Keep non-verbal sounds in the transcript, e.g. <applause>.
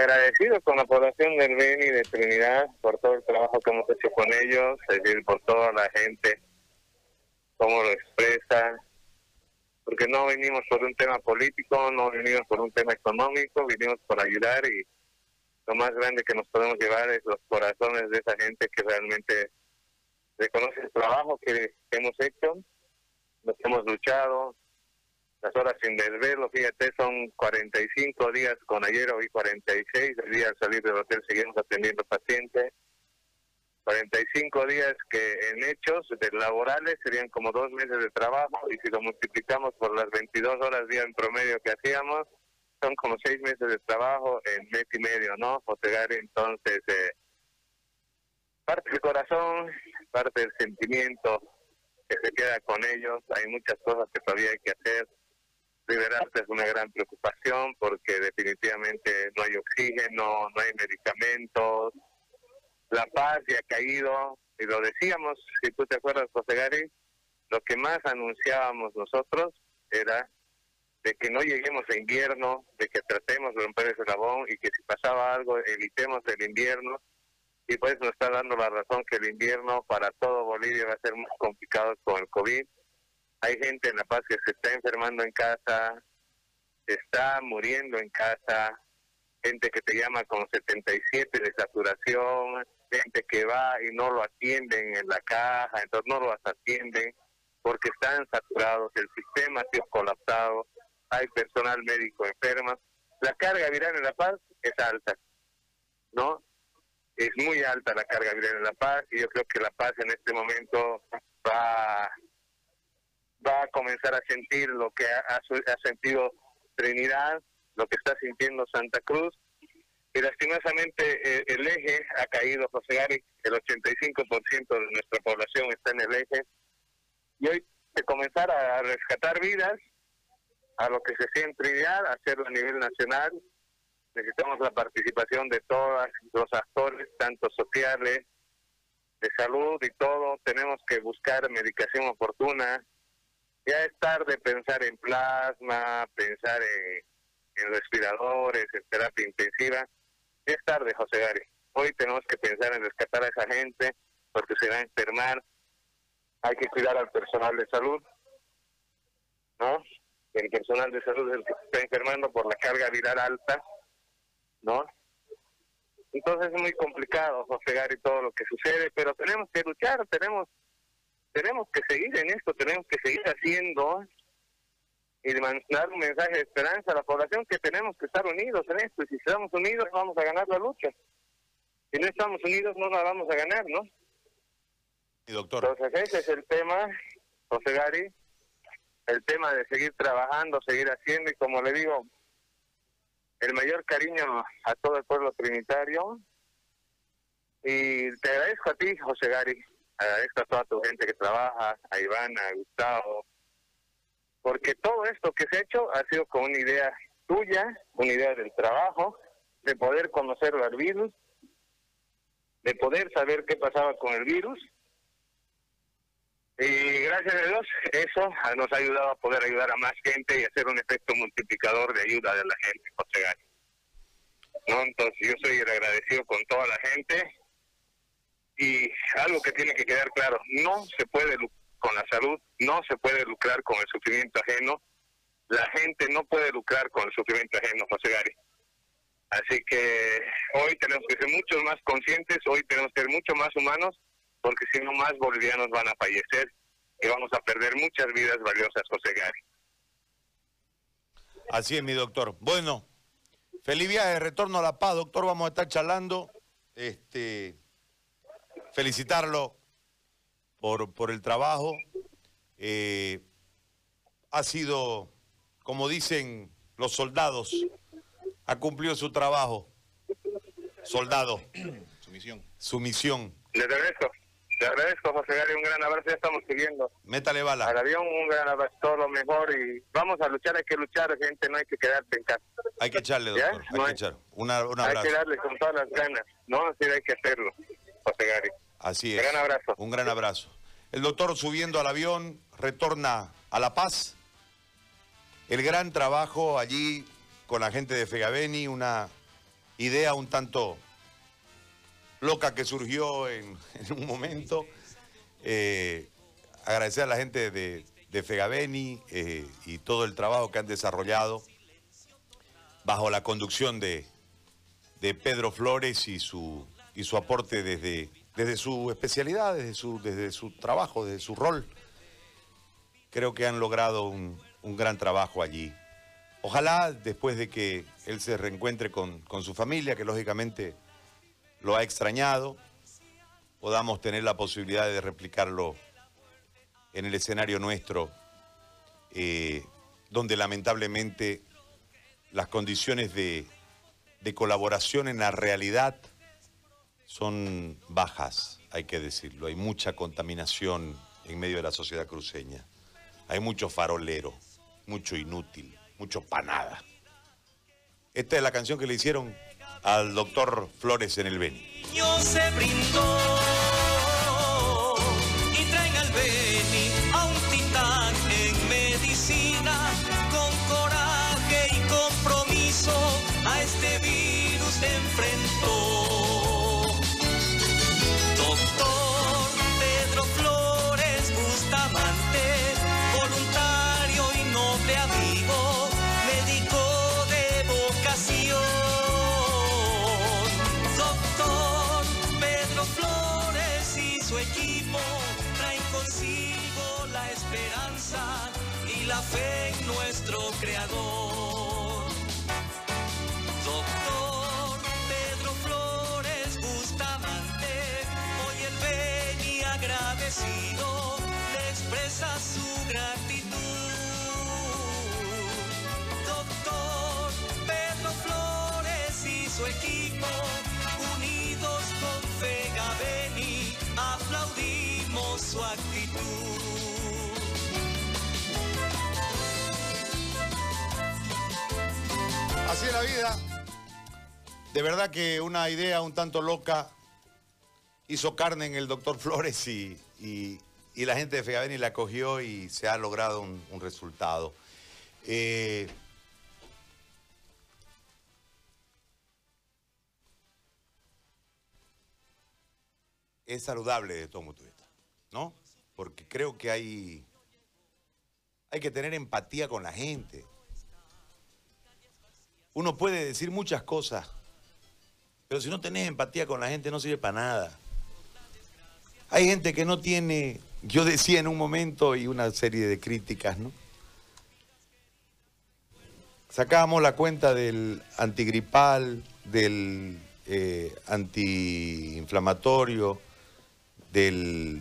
agradecido con la población del Beni de Trinidad por todo el trabajo que hemos hecho con ellos, es decir, por toda la gente, cómo lo expresa, porque no venimos por un tema político, no venimos por un tema económico, vinimos por ayudar y lo más grande que nos podemos llevar es los corazones de esa gente que realmente reconoce el trabajo que hemos hecho, que hemos luchado, las horas sin desvelo, fíjate, son 45 días con ayer, hoy 46, el día al salir del hotel seguimos atendiendo pacientes. 45 días que en hechos de laborales serían como dos meses de trabajo y si lo multiplicamos por las 22 horas día en promedio que hacíamos, son como seis meses de trabajo en mes y medio, ¿no? Josegar entonces eh, parte del corazón, parte del sentimiento que se queda con ellos, hay muchas cosas que todavía hay que hacer liberarse es una gran preocupación porque definitivamente no hay oxígeno, no hay medicamentos, la paz ya ha caído, y lo decíamos, si tú te acuerdas, José Gary, lo que más anunciábamos nosotros era de que no lleguemos a invierno, de que tratemos de romper ese labón y que si pasaba algo evitemos el invierno. Y pues nos está dando la razón que el invierno para todo Bolivia va a ser muy complicado con el COVID hay gente en La Paz que se está enfermando en casa, se está muriendo en casa, gente que te llama con 77 de saturación, gente que va y no lo atienden en la caja, entonces no lo atienden porque están saturados, el sistema ha sido colapsado, hay personal médico enfermo. La carga viral en La Paz es alta, ¿no? Es muy alta la carga viral en La Paz y yo creo que La Paz en este momento va va a comenzar a sentir lo que ha, ha, sentido Trinidad, lo que está sintiendo Santa Cruz. Y lastimosamente eh, el eje ha caído, José Gary, el 85% de nuestra población está en el eje. Y hoy de comenzar a rescatar vidas, a lo que se siente en Trinidad, hacerlo a nivel nacional, necesitamos la participación de todos los actores, tanto sociales, de salud y todo. Tenemos que buscar medicación oportuna, ya es tarde pensar en plasma, pensar en, respiradores, en terapia intensiva. Ya es tarde, José Gary. Hoy tenemos que pensar en rescatar a esa gente porque se va a enfermar. Hay que cuidar al personal de salud, ¿no? El personal de salud es el que se está enfermando por la carga viral alta, ¿no? Entonces es muy complicado, José Gary, todo lo que sucede, pero tenemos que luchar, tenemos tenemos que seguir en esto, tenemos que seguir haciendo y mandar un mensaje de esperanza a la población que tenemos que estar unidos en esto y si estamos unidos vamos a ganar la lucha. Si no estamos unidos no la vamos a ganar, ¿no? Y doctor. Entonces ese es el tema, José Gary, el tema de seguir trabajando, seguir haciendo y como le digo, el mayor cariño a todo el pueblo trinitario y te agradezco a ti, José Gary, agradezco a toda tu gente que trabaja, a Ivana, a Gustavo, porque todo esto que se ha hecho ha sido con una idea tuya, una idea del trabajo, de poder conocer al virus, de poder saber qué pasaba con el virus. Y gracias a Dios, eso nos ha ayudado a poder ayudar a más gente y hacer un efecto multiplicador de ayuda de la gente, José ¿No? Entonces yo soy agradecido con toda la gente y algo que tiene que quedar claro, no se puede con la salud, no se puede lucrar con el sufrimiento ajeno, la gente no puede lucrar con el sufrimiento ajeno, José Gary. Así que hoy tenemos que ser mucho más conscientes, hoy tenemos que ser mucho más humanos, porque si no más bolivianos van a fallecer y vamos a perder muchas vidas valiosas, José Gary. Así es, mi doctor. Bueno, feliz viaje, retorno a La Paz, doctor, vamos a estar charlando. Este, felicitarlo por, por el trabajo. Eh, ha sido, como dicen los soldados, ha cumplido su trabajo. Soldado. Su misión. Su misión. Le agradezco. Le agradezco, José Gary, un gran abrazo, ya estamos siguiendo. Métale bala. Al avión, un gran abrazo, todo lo mejor y vamos a luchar, hay que luchar, gente, no hay que quedarse en casa. Hay que echarle, doctor, hay que echar. Una, un abrazo. Hay que darle con todas las ganas, ¿no? Así hay que hacerlo. Así es. Un gran abrazo. Un gran abrazo. El doctor subiendo al avión retorna a La Paz. El gran trabajo allí con la gente de Fegaveni, una idea un tanto loca que surgió <laughs> en, un momento. Eh, agradecer a la gente de, de Fegabeni eh, y todo el trabajo que han desarrollado bajo la conducción de, de Pedro Flores y su, y su aporte desde, desde su especialidad, desde su, desde su trabajo, desde su rol. Creo que han logrado un, gran trabajo allí. Ojalá después de que él se reencuentre con, con su familia, que lógicamente lo ha extrañado, podamos tener la posibilidad de replicarlo en el escenario nuestro, eh, donde lamentablemente las condiciones de, de colaboración en la realidad son bajas, hay que decirlo. Hay mucha contaminación en medio de la sociedad cruceña. Hay mucho farolero, mucho inútil, mucho panada. Esta es la canción que le hicieron al doctor Flores en el Beni. Se brindó fe en nuestro Creador. Doctor Pedro Flores Bustamante, hoy el ven agradecido le expresa su gratitud. Doctor Pedro Flores y su equipo, su actitud. Así es la vida. De verdad que una idea un tanto loca hizo carne en el doctor Flores y, la gente de Fegaveni la cogió y se ha logrado un, resultado. Eh, es saludable de todo mundo ¿no? Porque creo que hay, hay que tener empatía con la gente. Uno puede decir muchas cosas, pero si no tenés empatía con la gente no sirve para nada. Hay gente que no tiene, yo decía en un momento y una serie de críticas, ¿no? Sacábamos la cuenta del antigripal, del eh, antiinflamatorio, del,